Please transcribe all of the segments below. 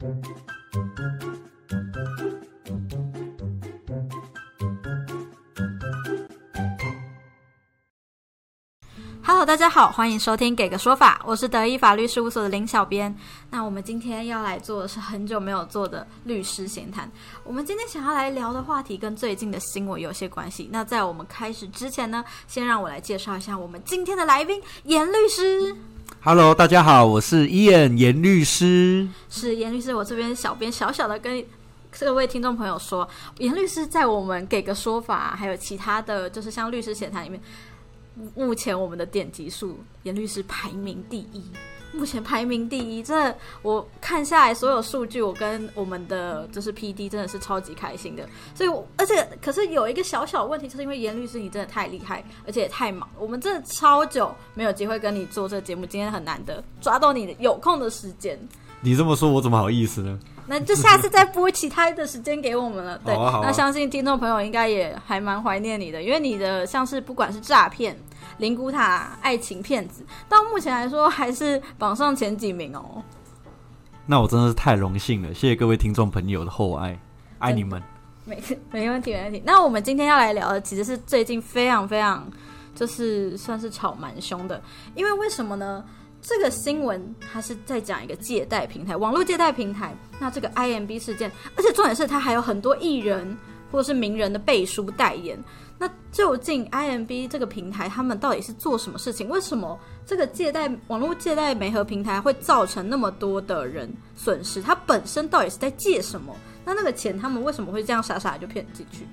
Hello，大家好，欢迎收听《给个说法》，我是德意法律事务所的林小编。那我们今天要来做的是很久没有做的律师闲谈。我们今天想要来聊的话题跟最近的新闻有些关系。那在我们开始之前呢，先让我来介绍一下我们今天的来宾严律师。Hello，大家好，我是 Ian 严律师。是严律师，我这边小编小小的跟各位听众朋友说，严律师在我们给个说法，还有其他的就是像律师闲谈里面，目前我们的点击数，严律师排名第一。目前排名第一，真的，我看下来所有数据，我跟我们的就是 P D 真的是超级开心的。所以，而且可是有一个小小问题，就是因为严律师你真的太厉害，而且也太忙，我们真的超久没有机会跟你做这个节目，今天很难得抓到你的有空的时间。你这么说，我怎么好意思呢？那就下次再播其他的时间给我们了。对，好啊好啊那相信听众朋友应该也还蛮怀念你的，因为你的像是不管是诈骗、灵骨塔、爱情骗子，到目前来说还是榜上前几名哦。那我真的是太荣幸了，谢谢各位听众朋友的厚爱，爱你们。没 没问题，没问题。那我们今天要来聊的其实是最近非常非常就是算是吵蛮凶的，因为为什么呢？这个新闻它是在讲一个借贷平台，网络借贷平台。那这个 IMB 事件，而且重点是它还有很多艺人或者是名人的背书代言。那究竟 IMB 这个平台他们到底是做什么事情？为什么这个借贷网络借贷媒合平台会造成那么多的人损失？它本身到底是在借什么？那那个钱他们为什么会这样傻傻的就骗进去？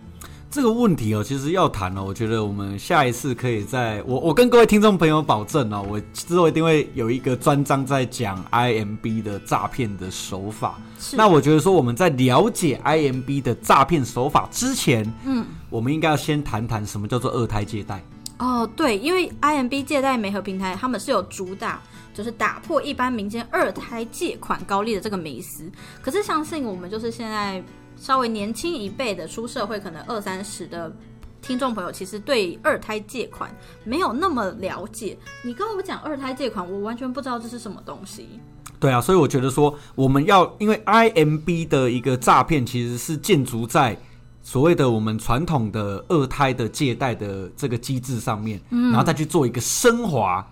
这个问题哦，其实要谈哦，我觉得我们下一次可以在我我跟各位听众朋友保证哦，我之后一定会有一个专章在讲 IMB 的诈骗的手法。是那我觉得说我们在了解 IMB 的诈骗手法之前，嗯，我们应该要先谈谈什么叫做二胎借贷。哦，对，因为 IMB 借贷媒合平台，他们是有主打就是打破一般民间二胎借款高利的这个迷思。可是相信我们就是现在稍微年轻一辈的出社会，可能二三十的听众朋友，其实对二胎借款没有那么了解。你跟我讲二胎借款，我完全不知道这是什么东西。对啊，所以我觉得说，我们要因为 IMB 的一个诈骗，其实是建筑在所谓的我们传统的二胎的借贷的这个机制上面，然后再去做一个升华，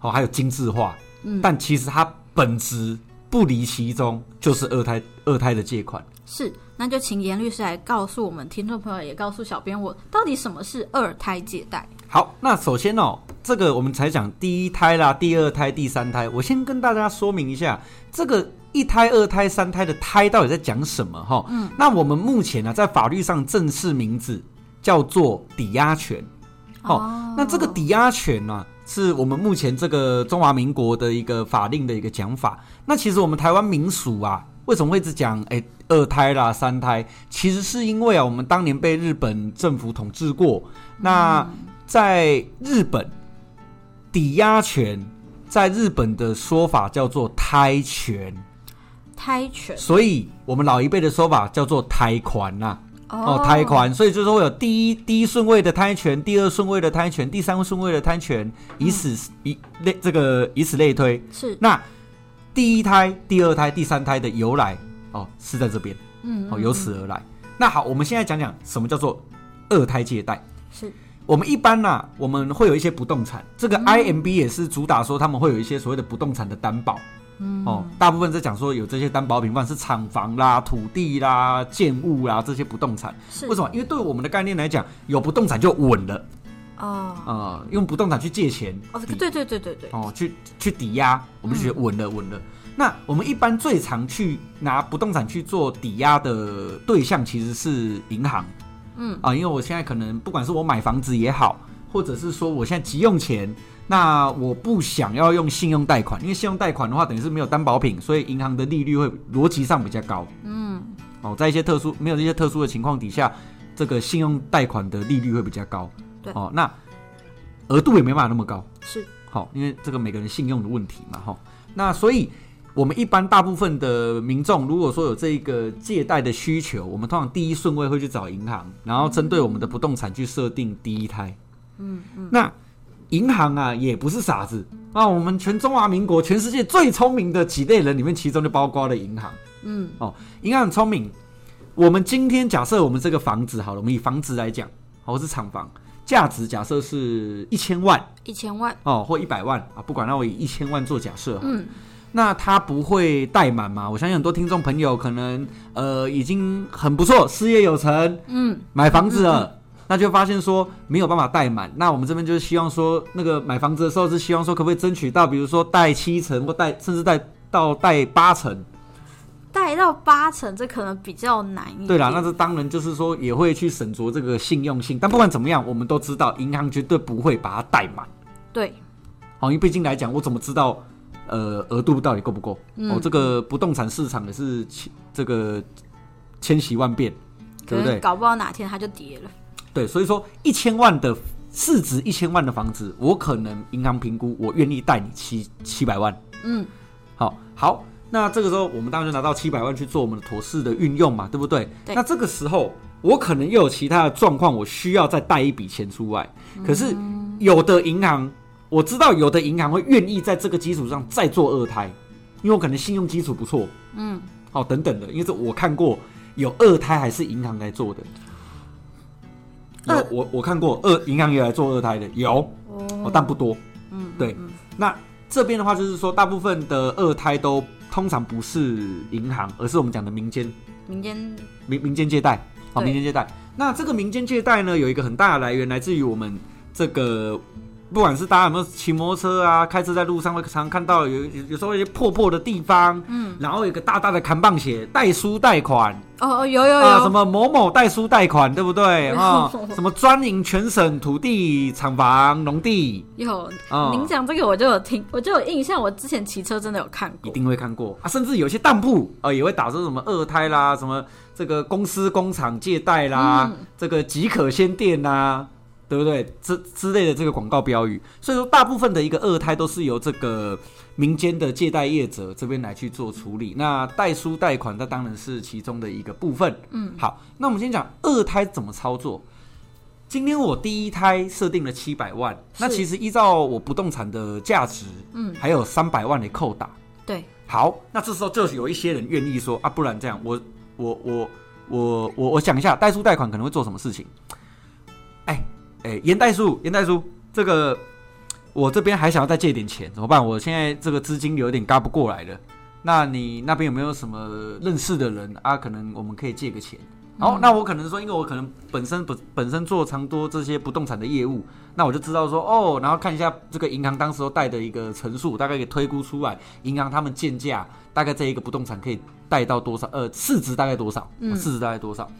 哦，还有精致化。但其实它本质不离其中，就是二胎二胎的借款。是，那就请严律师来告诉我们听众朋友，也告诉小编我，到底什么是二胎借贷？好，那首先哦，这个我们才讲第一胎啦、第二胎、第三胎。我先跟大家说明一下，这个一胎、二胎、三胎的胎到底在讲什么哈？嗯，那我们目前呢、在法律上正式名字叫做抵押权。好、哦那这个抵押权呢、是我们目前这个中华民国的一个法令的一个讲法。那其实我们台湾民俗啊，为什么会一直讲哎二胎啦、三胎？其实是因为啊，我们当年被日本政府统治过，那在日本，抵押权在日本的说法叫做胎权，胎权。所以我们老一辈的说法叫做胎款呐、哦，胎款，所以就是会有第一第一顺位的胎权，第二顺位的胎权，第三顺位的胎权，以此、以类这个以此类推。是。那第一胎、第二胎、第三胎的由来哦，是在这边，嗯哦，由此而来。那好，我们现在讲讲什么叫做二胎借贷。是我们一般呐、我们会有一些不动产，这个 IMB 也是主打说他们会有一些所谓的不动产的担保。嗯，哦，大部分在讲说有这些担保品，不管是厂房啦、土地啦、建物啦这些不动产。是为什么？因为对我们的概念来讲，有不动产就稳了哦。啊、用不动产去借钱，哦，对对对对对，哦，去去抵押，我们就觉得稳了稳了。那我们一般最常去拿不动产去做抵押的对象其实是银行，嗯。啊，因为我现在可能不管是我买房子也好，或者是说我现在急用钱，那我不想要用信用贷款，因为信用贷款的话等于是没有担保品，所以银行的利率会逻辑上比较高。嗯。哦，在一些特殊没有这些特殊的情况底下，这个信用贷款的利率会比较高。对哦，那额度也没办法那么高。是好，因为这个每个人信用的问题嘛，哈。那所以我们一般大部分的民众，如果说有这一个借贷的需求，我们通常第一顺位会去找银行，然后针对我们的不动产去设定第一胎。嗯嗯，那银行啊也不是傻子啊，我们全中华民国、全世界最聪明的几类人里面，其中就包括了银行。嗯，哦，银行很聪明。我们今天假设我们这个房子好了，我们以房子来讲，好，是厂房，价值假设是一千万一千万，哦，或一百万啊，不管，那我以一千万做假设嗯，那他不会贷满吗？我相信很多听众朋友可能呃已经很不错，事业有成，嗯，买房子了，那就发现说没有办法贷满。那我们这边就是希望说，那个买房子的时候是希望说，可不可以争取到，比如说贷七成或贷甚至贷到贷八成？贷到八成，这可能比较难一点。对啦，那这当然就是说也会去审酌这个信用性。但不管怎么样，我们都知道银行绝对不会把它贷满。对，好，因为毕竟来讲，我怎么知道呃额度到底够不够？嗯哦，这个不动产市场也是千这个千禧万变，对不对？搞不好哪天它就跌了。对，所以说一千万的市值一千万的房子，我可能银行评估，我愿意贷你七七百万。嗯，好，好，那这个时候我们当然就拿到七百万去做我们的妥适的运用嘛，对不对？对。那这个时候我可能又有其他的状况，我需要再贷一笔钱出来。可是有的银行，我知道有的银行会愿意在这个基础上再做二胎，因为我可能信用基础不错，嗯，好等等的，因为这我看过有二胎还是银行来做的。有二我我看过二银行也来做二胎的有，哦。哦，但不多。嗯，对。嗯。那这边的话就是说，大部分的二胎都通常不是银行，而是我们讲的民间民间民民间借贷，啊，民间借贷。那这个民间借贷呢，有一个很大的来源来自于我们这个，不管是大家有没有骑摩托车啊，开车在路上会常看到有有有时候一些破破的地方，嗯，然后有一个大大的扛棒写代书贷款哦哦，有有啊，什有，么某某代书贷款，对不对 有啊？什么专营全省土地、厂房、农地有。啊，您讲这个我就有听，我就有印象，我之前骑车真的有看过。一定会看过啊，甚至有些当铺啊、呃也会打出什么二胎啦，什么这个公司工厂借贷啦，嗯这个即可先店啦，对不对？之之类的这个广告标语，所以说大部分的一个二胎都是由这个民间的借贷业者这边来去做处理。那代书贷款，那当然是其中的一个部分。嗯，好，那我们先讲二胎怎么操作。今天我第一胎设定了七百万，那其实依照我不动产的价值，嗯，还有三百万的扣打。对，好，那这时候就有一些人愿意说啊，不然这样，我我我我我我想一下，代书贷款可能会做什么事情？哎哎，严代叔，严代叔，这个我这边还想要再借点钱，怎么办？我现在这个资金有点嘎不过来了。那你那边有没有什么认识的人啊？可能我们可以借个钱。好，那我可能说，因为我可能本身本本身做长多这些不动产的业务，那我就知道说哦，然后看一下这个银行当时候贷的一个陈述，大概给推估出来，银行他们建价大概这一个不动产可以贷到多少，呃，市值大概多少，嗯市值大概多少。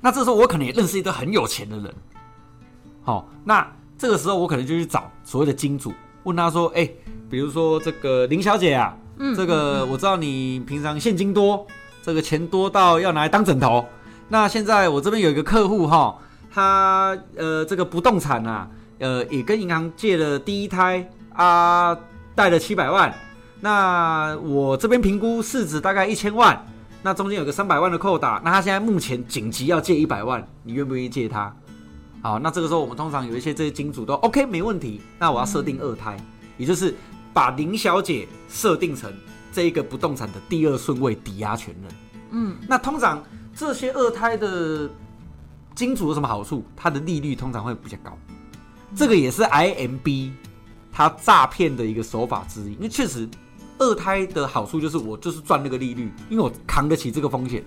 那这时候我可能也认识一个很有钱的人，好、那这个时候我可能就去找所谓的金主，问他说，哎、比如说这个林小姐啊，嗯，这个我知道你平常现金多，这个钱多到要拿来当枕头。那现在我这边有一个客户哈，他呃这个不动产啊，呃也跟银行借了第一胎啊，贷了七百万。那我这边评估市值大概一千万，那中间有个三百万的扣打，那他现在目前紧急要借一百万，你愿不愿意借他？好，那这个时候我们通常有一些这些金主都 OK 没问题，那我要设定二胎，也就是把林小姐设定成这一个不动产的第二顺位抵押权人。嗯，那通常这些二胎的金主有什么好处？它的利率通常会比较高，这个也是 IMB 它诈骗的一个手法之一。因为确实二胎的好处就是我就是赚那个利率，因为我扛得起这个风险。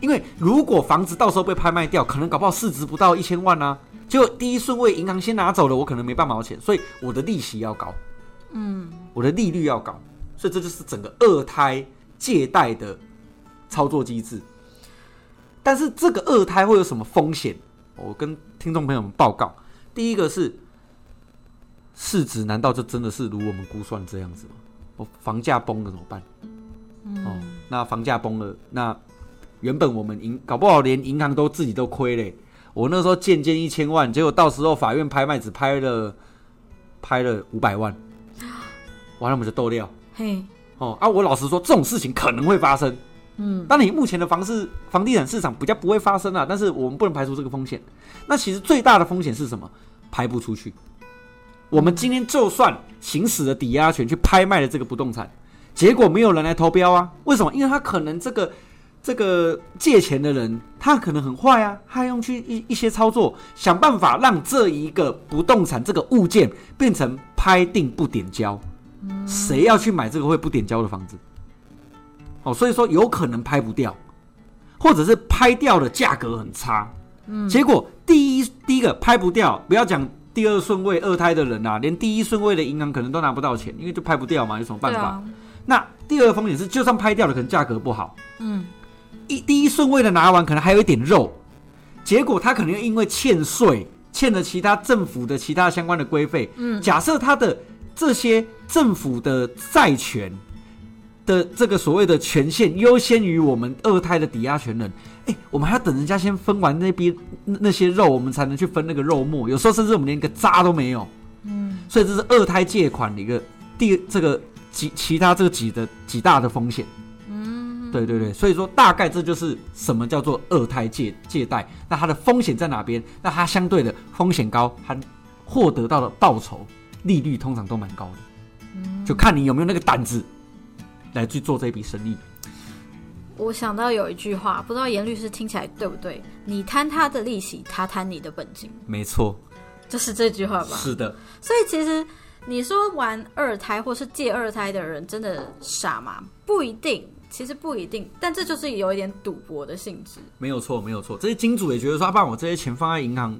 因为如果房子到时候被拍卖掉，可能搞不好市值不到一千万啊，结果第一顺位银行先拿走了，我可能没半毛钱，所以我的利息要高，嗯，我的利率要高，所以这就是整个二胎借贷的操作机制。但是这个二胎会有什么风险？我跟听众朋友们报告，第一个是市值，难道就真的是如我们估算这样子吗？我房价崩了怎么办？哦，那房价崩了，那原本我们银搞不好连银行都自己都亏嘞。我那时候建建一千万，结果到时候法院拍卖只拍了拍了五百万，完了我们就斗掉嘿，哦啊！我老实说，这种事情可能会发生。嗯，当然，目前的房市房地产市场比较不会发生啊，但是我们不能排除这个风险。那其实最大的风险是什么？拍不出去。我们今天就算行使了抵押权去拍卖了这个不动产，结果没有人来投标啊？为什么？因为他可能这个这个借钱的人，他可能很坏啊，他用去一一些操作，想办法让这一个不动产这个物件变成拍定不点交。谁要去买这个会不点交的房子？哦，所以说有可能拍不掉，或者是拍掉的价格很差。嗯，结果第一第一个拍不掉，不要讲第二顺位二胎的人啊，连第一顺位的银行可能都拿不到钱，因为就拍不掉嘛，有什么办法？啊那第二个风险是，就算拍掉了，可能价格不好。嗯，一第一顺位的拿完，可能还有一点肉，结果他可能又因为欠税，欠了其他政府的其他相关的规费。嗯，假设他的这些政府的债权的这个所谓的权限优先于我们二胎的抵押权人，哎，我们还要等人家先分完那边那那些肉，我们才能去分那个肉末。有时候甚至我们连个渣都没有。嗯，所以这是二胎借款的一个第这个几其他这个几的几大的风险。对对对，所以说大概这就是什么叫做二胎借借贷，那它的风险在哪边？那它相对的风险高，它获得到的报酬利率通常都蛮高的，就看你有没有那个胆子来去做这笔生意。我想到有一句话，不知道严律师听起来对不对？你贪他的利息，他贪你的本金，没错，就是这句话吧？是的，所以其实你说玩二胎或是借二胎的人真的傻吗？不一定，其实不一定，但这就是有一点赌博的性质。没有错，没有错。这些金主也觉得说，啊，不然我这些钱放在银行，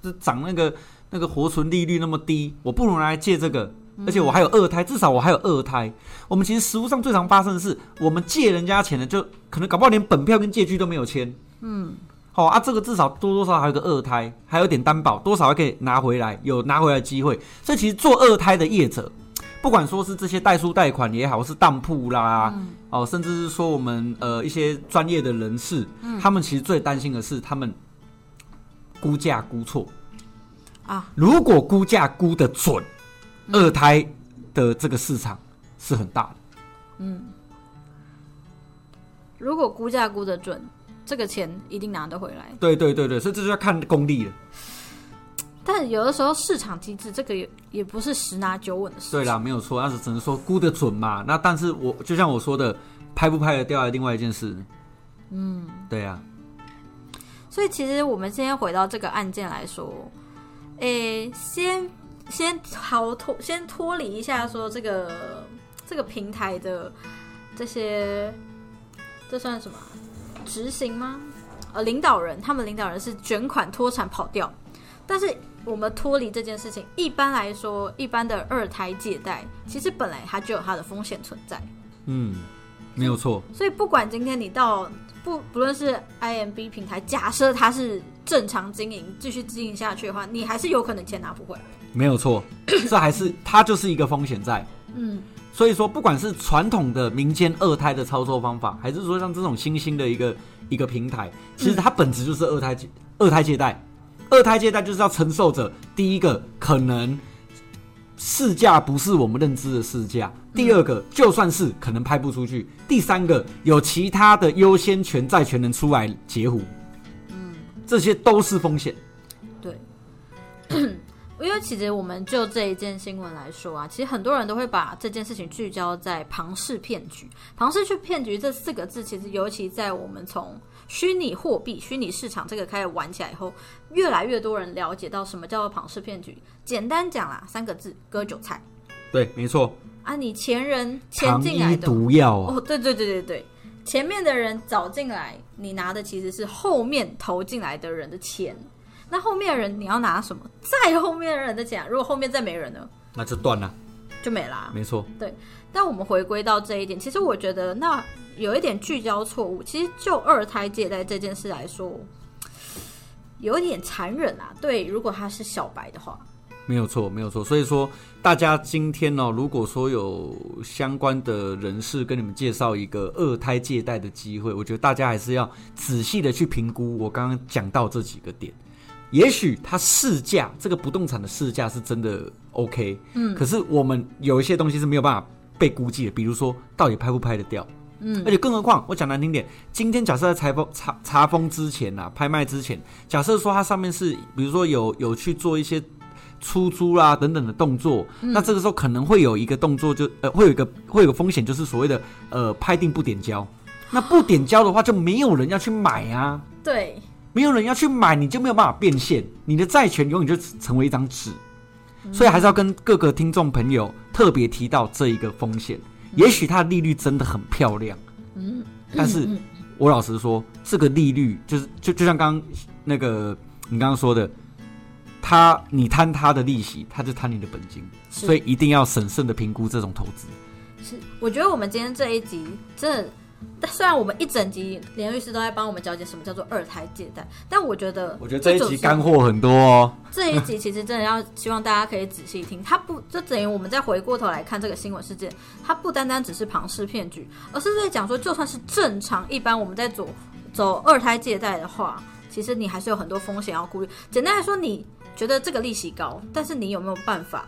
这涨那个那个活存利率那么低，我不如拿来借这个。而且我还有二胎，至少我还有二胎。我们其实实物上最常发生的是，我们借人家钱的，就可能搞不好连本票跟借据都没有签。嗯，好啊，这个至少多多少少还有个二胎，还有点担保，多少还可以拿回来，有拿回来的机会。所以其实做二胎的业者，不管说是这些代书贷款也好，是当铺啦，哦，甚至是说我们呃一些专业的人士，他们其实最担心的是他们估价估错啊。如果估价估的准，二胎的这个市场是很大的。嗯如果估价估得准，这个钱一定拿得回来。对对对对，所以这就要看功力了。但有的时候市场机制这个也也不是十拿九稳的事情。对啦，没有错，但是只能说估得准嘛。那但是我就像我说的，拍不拍得掉，另外一件事。嗯，对啊。所以其实我们先回到这个案件来说，诶，先先逃脱，先脱离一下说这个这个平台的这些，这算什么啊执行吗？呃，领导人，他们领导人是卷款脱产跑掉，但是我们脱离这件事情，一般来说，一般的二胎借贷，其实本来它就有它的风险存在。嗯，没有错。所以不管今天你到不不论是 IMB 平台，假设它是正常经营，继续经营下去的话，你还是有可能钱拿不回来。没有错，这还是它就是一个风险在。嗯，所以说，不管是传统的民间二胎的操作方法，还是说像这种新兴的一个一个平台，其实它本质就是二胎借二胎借贷。二胎借贷就是要承受着第一个可能市价不是我们认知的市价，第二个就算是可能拍不出去，第三个有其他的优先权债权人出来截胡，嗯，这些都是风险。对。因为其实我们就这一件新闻来说啊，其实很多人都会把这件事情聚焦在庞氏骗局。庞氏去骗局这四个字，其实尤其在我们从虚拟货币、虚拟市场这个开始玩起来以后，越来越多人了解到什么叫做庞氏骗局。简单讲啦，三个字：割韭菜。对，没错。啊，你前人签糖衣进来的毒药啊，哦，对对对对对，前面的人找进来，你拿的其实是后面投进来的人的钱。那后面的人你要拿什么？再后面的人的钱啊，如果后面再没人呢，那就断了。就没啦、没错，对但我们回归到这一点，其实我觉得那有一点聚焦错误。其实就二胎借贷这件事来说，有一点残忍啊。对，如果他是小白的话，没有错，没有错。所以说，大家今天呢、如果说有相关的人士跟你们介绍一个二胎借贷的机会，我觉得大家还是要仔细的去评估我刚刚讲到这几个点。也许它市价这个不动产的市价是真的 OK，嗯，可是我们有一些东西是没有办法被估计的，比如说到底拍不拍得掉，嗯，而且更何况我讲难听点，今天假设在查封查查封之前啊，拍卖之前，假设说它上面是比如说有有去做一些出租啦等等的动作，那这个时候可能会有一个动作就呃会有一个会有个风险，就是所谓的呃拍定不点交。那不点交的话，就没有人要去买啊，对，没有人要去买，你就没有办法变现，你的债权永远就成为一张纸。所以还是要跟各个听众朋友特别提到这一个风险。也许它的利率真的很漂亮，嗯，但是嗯我老实说，这个利率就是就就像刚刚那个你刚刚说的，他你贪他的利息，他就贪你的本金，所以一定要审慎的评估这种投资。是，我觉得我们今天这一集真的，但虽然我们一整集连律师都在帮我们讲解什么叫做二胎借贷，但我觉得我觉得这一集干货很多哦。这一集其实真的要希望大家可以仔细听，它不就等于我们再回过头来看这个新闻事件，它不单单只是庞氏骗局，而是在讲说，就算是正常一般我们在走走二胎借贷的话，其实你还是有很多风险要顾虑。简单来说，你觉得这个利息高，但是你有没有办法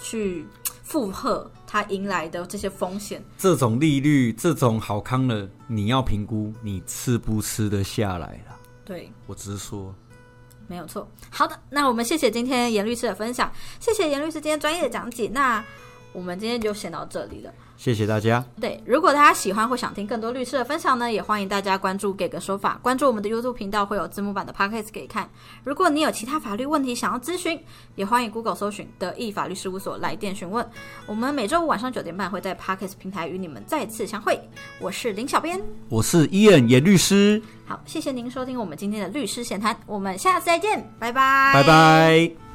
去负荷它迎来的这些风险？这种利率，这种好康的，你要评估你吃不吃得下来了。对。我只是说，没有错。好的，那我们谢谢今天严律师的分享，谢谢严律师今天专业的讲解。那我们今天就先到这里了。谢谢大家。对，如果大家喜欢或想听更多律师的分享呢，也欢迎大家关注“给个说法”，关注我们的 YouTube 频道，会有字幕版的 Podcast 可以看。如果你有其他法律问题想要咨询，也欢迎 Google 搜寻“德意法律事务所”来电询问。我们每周五晚上九点半会在 Podcast 平台与你们再次相会。我是林小编，我是伊恩严律师，好，谢谢您收听我们今天的律师闲谈，我们下次再见，拜拜，拜拜。